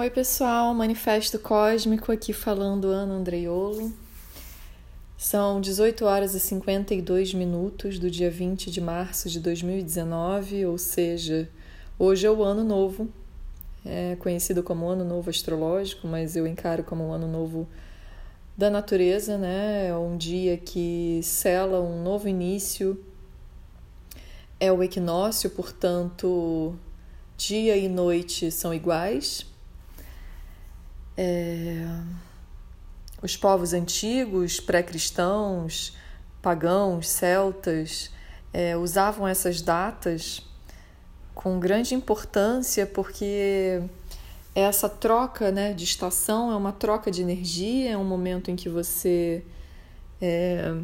Oi, pessoal, Manifesto Cósmico aqui falando Ana Andreiolo. São 18 horas e 52 minutos do dia 20 de março de 2019, ou seja, hoje é o ano novo, é conhecido como ano novo astrológico, mas eu encaro como um ano novo da natureza, né? É um dia que sela um novo início. É o equinócio, portanto, dia e noite são iguais é, os povos antigos, pré-cristãos, pagãos, celtas, é, usavam essas datas com grande importância porque essa troca né, de estação é uma troca de energia, é um momento em que você é,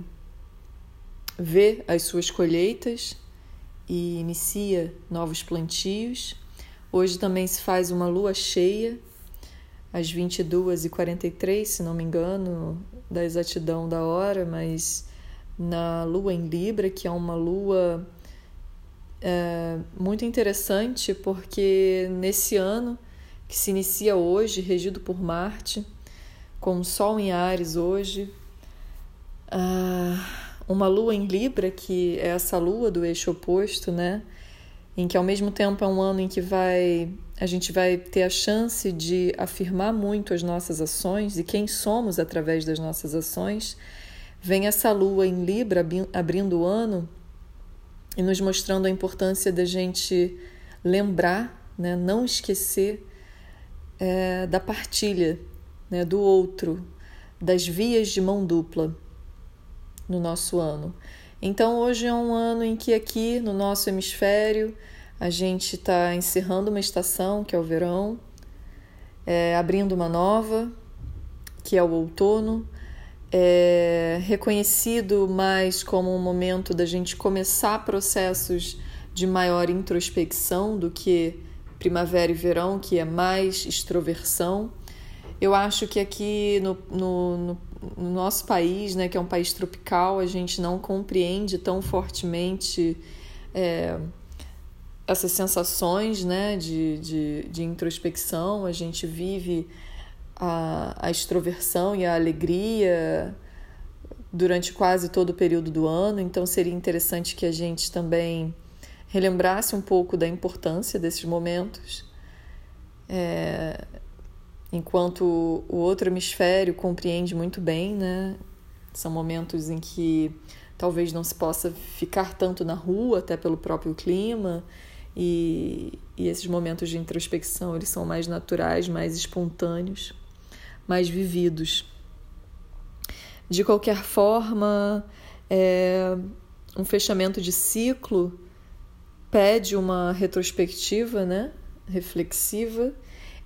vê as suas colheitas e inicia novos plantios. Hoje também se faz uma lua cheia às 22h43, se não me engano, da exatidão da hora, mas na lua em Libra, que é uma lua é, muito interessante, porque nesse ano que se inicia hoje, regido por Marte, com o Sol em Ares hoje, ah, uma lua em Libra, que é essa lua do eixo oposto, né? Em que ao mesmo tempo é um ano em que vai a gente vai ter a chance de afirmar muito as nossas ações e quem somos através das nossas ações. Vem essa lua em Libra abrindo o ano e nos mostrando a importância da gente lembrar, né, não esquecer é, da partilha né, do outro, das vias de mão dupla no nosso ano. Então, hoje é um ano em que, aqui no nosso hemisfério, a gente está encerrando uma estação, que é o verão, é, abrindo uma nova, que é o outono, é reconhecido mais como um momento da gente começar processos de maior introspecção do que primavera e verão, que é mais extroversão. Eu acho que aqui no, no, no, no nosso país, né, que é um país tropical, a gente não compreende tão fortemente. É, essas sensações né, de, de, de introspecção, a gente vive a, a extroversão e a alegria durante quase todo o período do ano, então seria interessante que a gente também relembrasse um pouco da importância desses momentos, é, enquanto o outro hemisfério compreende muito bem, né? São momentos em que talvez não se possa ficar tanto na rua, até pelo próprio clima, e, e esses momentos de introspecção eles são mais naturais, mais espontâneos, mais vividos. De qualquer forma, é, um fechamento de ciclo pede uma retrospectiva, né? reflexiva,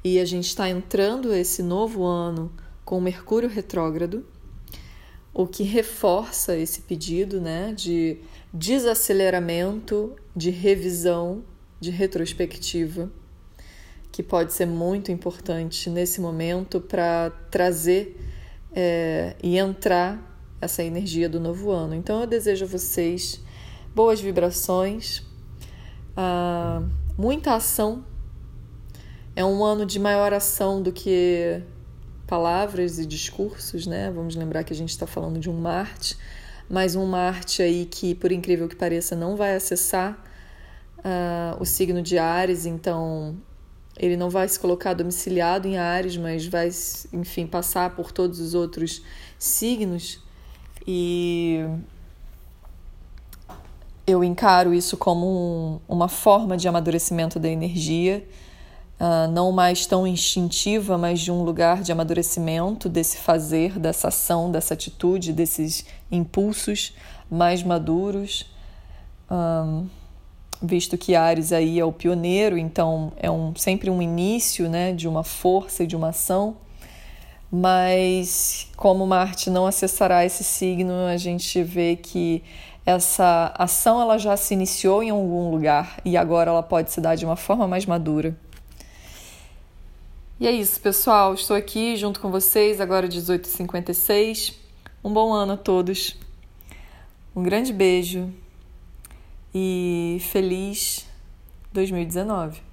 e a gente está entrando esse novo ano com Mercúrio retrógrado, o que reforça esse pedido né? de desaceleramento, de revisão de retrospectiva, que pode ser muito importante nesse momento para trazer é, e entrar essa energia do novo ano. Então eu desejo a vocês boas vibrações, ah, muita ação. É um ano de maior ação do que palavras e discursos, né? Vamos lembrar que a gente está falando de um Marte, mas um Marte aí que, por incrível que pareça, não vai acessar uh, o signo de Ares, então ele não vai se colocar domiciliado em Ares, mas vai, enfim, passar por todos os outros signos. E eu encaro isso como um, uma forma de amadurecimento da energia, uh, não mais tão instintiva, mas de um lugar de amadurecimento desse fazer, dessa ação, dessa atitude, desses impulsos mais maduros. Um, visto que Ares aí é o pioneiro, então é um, sempre um início né, de uma força e de uma ação. Mas como Marte não acessará esse signo, a gente vê que essa ação ela já se iniciou em algum lugar e agora ela pode se dar de uma forma mais madura. E é isso, pessoal. Estou aqui junto com vocês agora 18h56. Um bom ano a todos. Um grande beijo e feliz 2019.